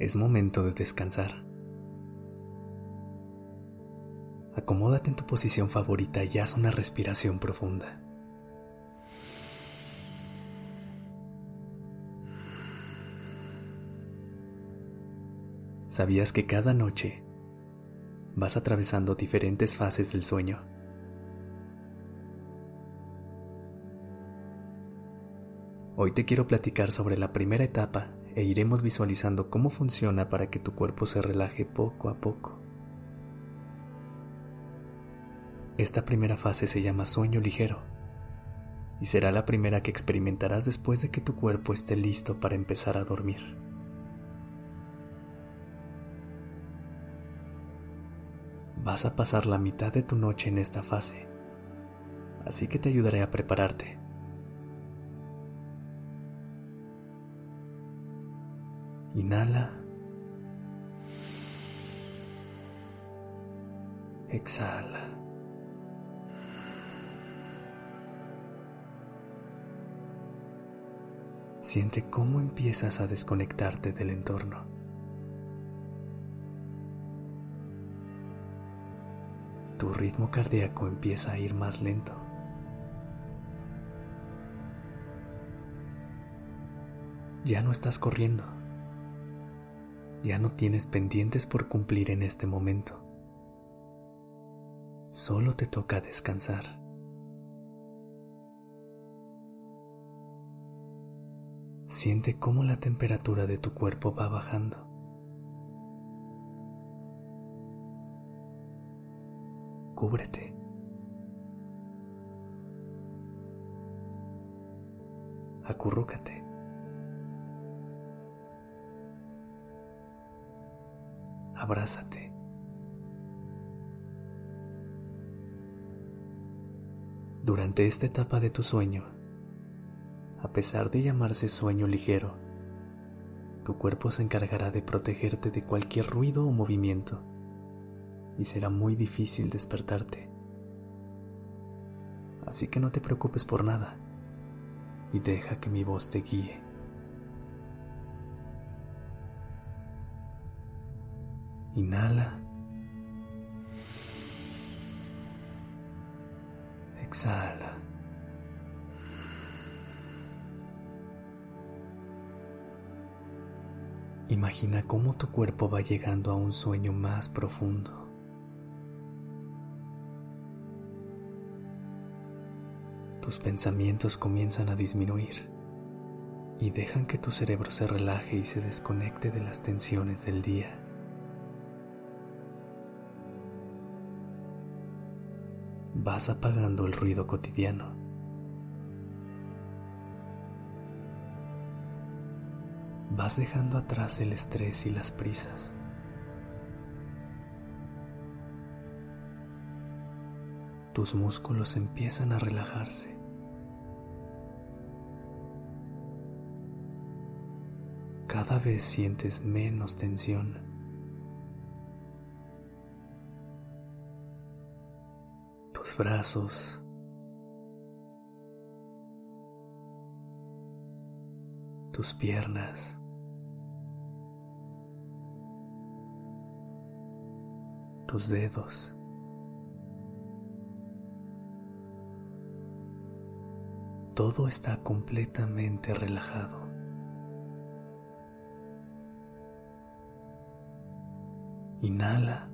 Es momento de descansar. Acomódate en tu posición favorita y haz una respiración profunda. ¿Sabías que cada noche vas atravesando diferentes fases del sueño? Hoy te quiero platicar sobre la primera etapa e iremos visualizando cómo funciona para que tu cuerpo se relaje poco a poco. Esta primera fase se llama sueño ligero y será la primera que experimentarás después de que tu cuerpo esté listo para empezar a dormir. Vas a pasar la mitad de tu noche en esta fase, así que te ayudaré a prepararte. Inhala. Exhala. Siente cómo empiezas a desconectarte del entorno. Tu ritmo cardíaco empieza a ir más lento. Ya no estás corriendo ya no tienes pendientes por cumplir en este momento. Solo te toca descansar. Siente cómo la temperatura de tu cuerpo va bajando. Cúbrete. Acurrúcate. Abrázate. Durante esta etapa de tu sueño, a pesar de llamarse sueño ligero, tu cuerpo se encargará de protegerte de cualquier ruido o movimiento y será muy difícil despertarte. Así que no te preocupes por nada y deja que mi voz te guíe. Inhala. Exhala. Imagina cómo tu cuerpo va llegando a un sueño más profundo. Tus pensamientos comienzan a disminuir y dejan que tu cerebro se relaje y se desconecte de las tensiones del día. Vas apagando el ruido cotidiano. Vas dejando atrás el estrés y las prisas. Tus músculos empiezan a relajarse. Cada vez sientes menos tensión. Brazos, tus piernas, tus dedos. Todo está completamente relajado. Inhala.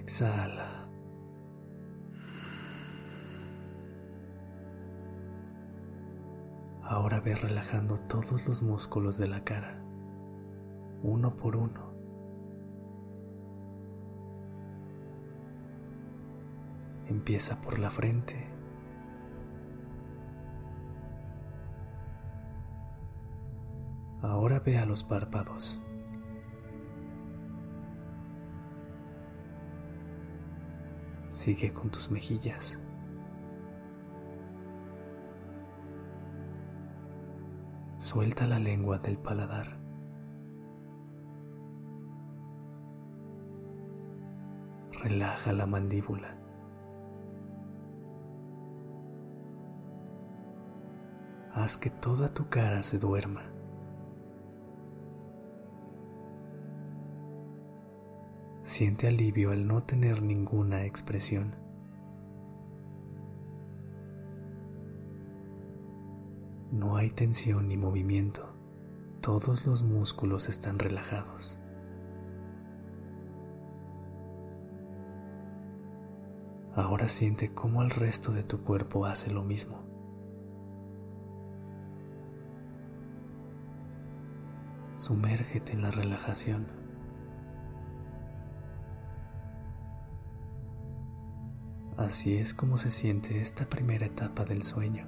Exhala. Ahora ve relajando todos los músculos de la cara, uno por uno. Empieza por la frente. Ahora ve a los párpados. Sigue con tus mejillas. Suelta la lengua del paladar. Relaja la mandíbula. Haz que toda tu cara se duerma. Siente alivio al no tener ninguna expresión. No hay tensión ni movimiento. Todos los músculos están relajados. Ahora siente cómo el resto de tu cuerpo hace lo mismo. Sumérgete en la relajación. Así es como se siente esta primera etapa del sueño.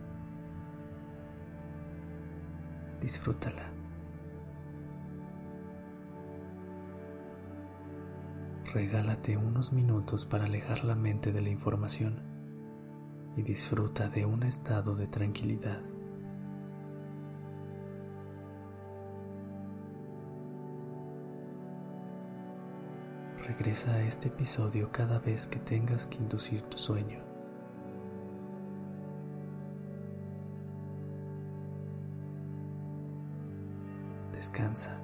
Disfrútala. Regálate unos minutos para alejar la mente de la información y disfruta de un estado de tranquilidad. Regresa a este episodio cada vez que tengas que inducir tu sueño. Descansa.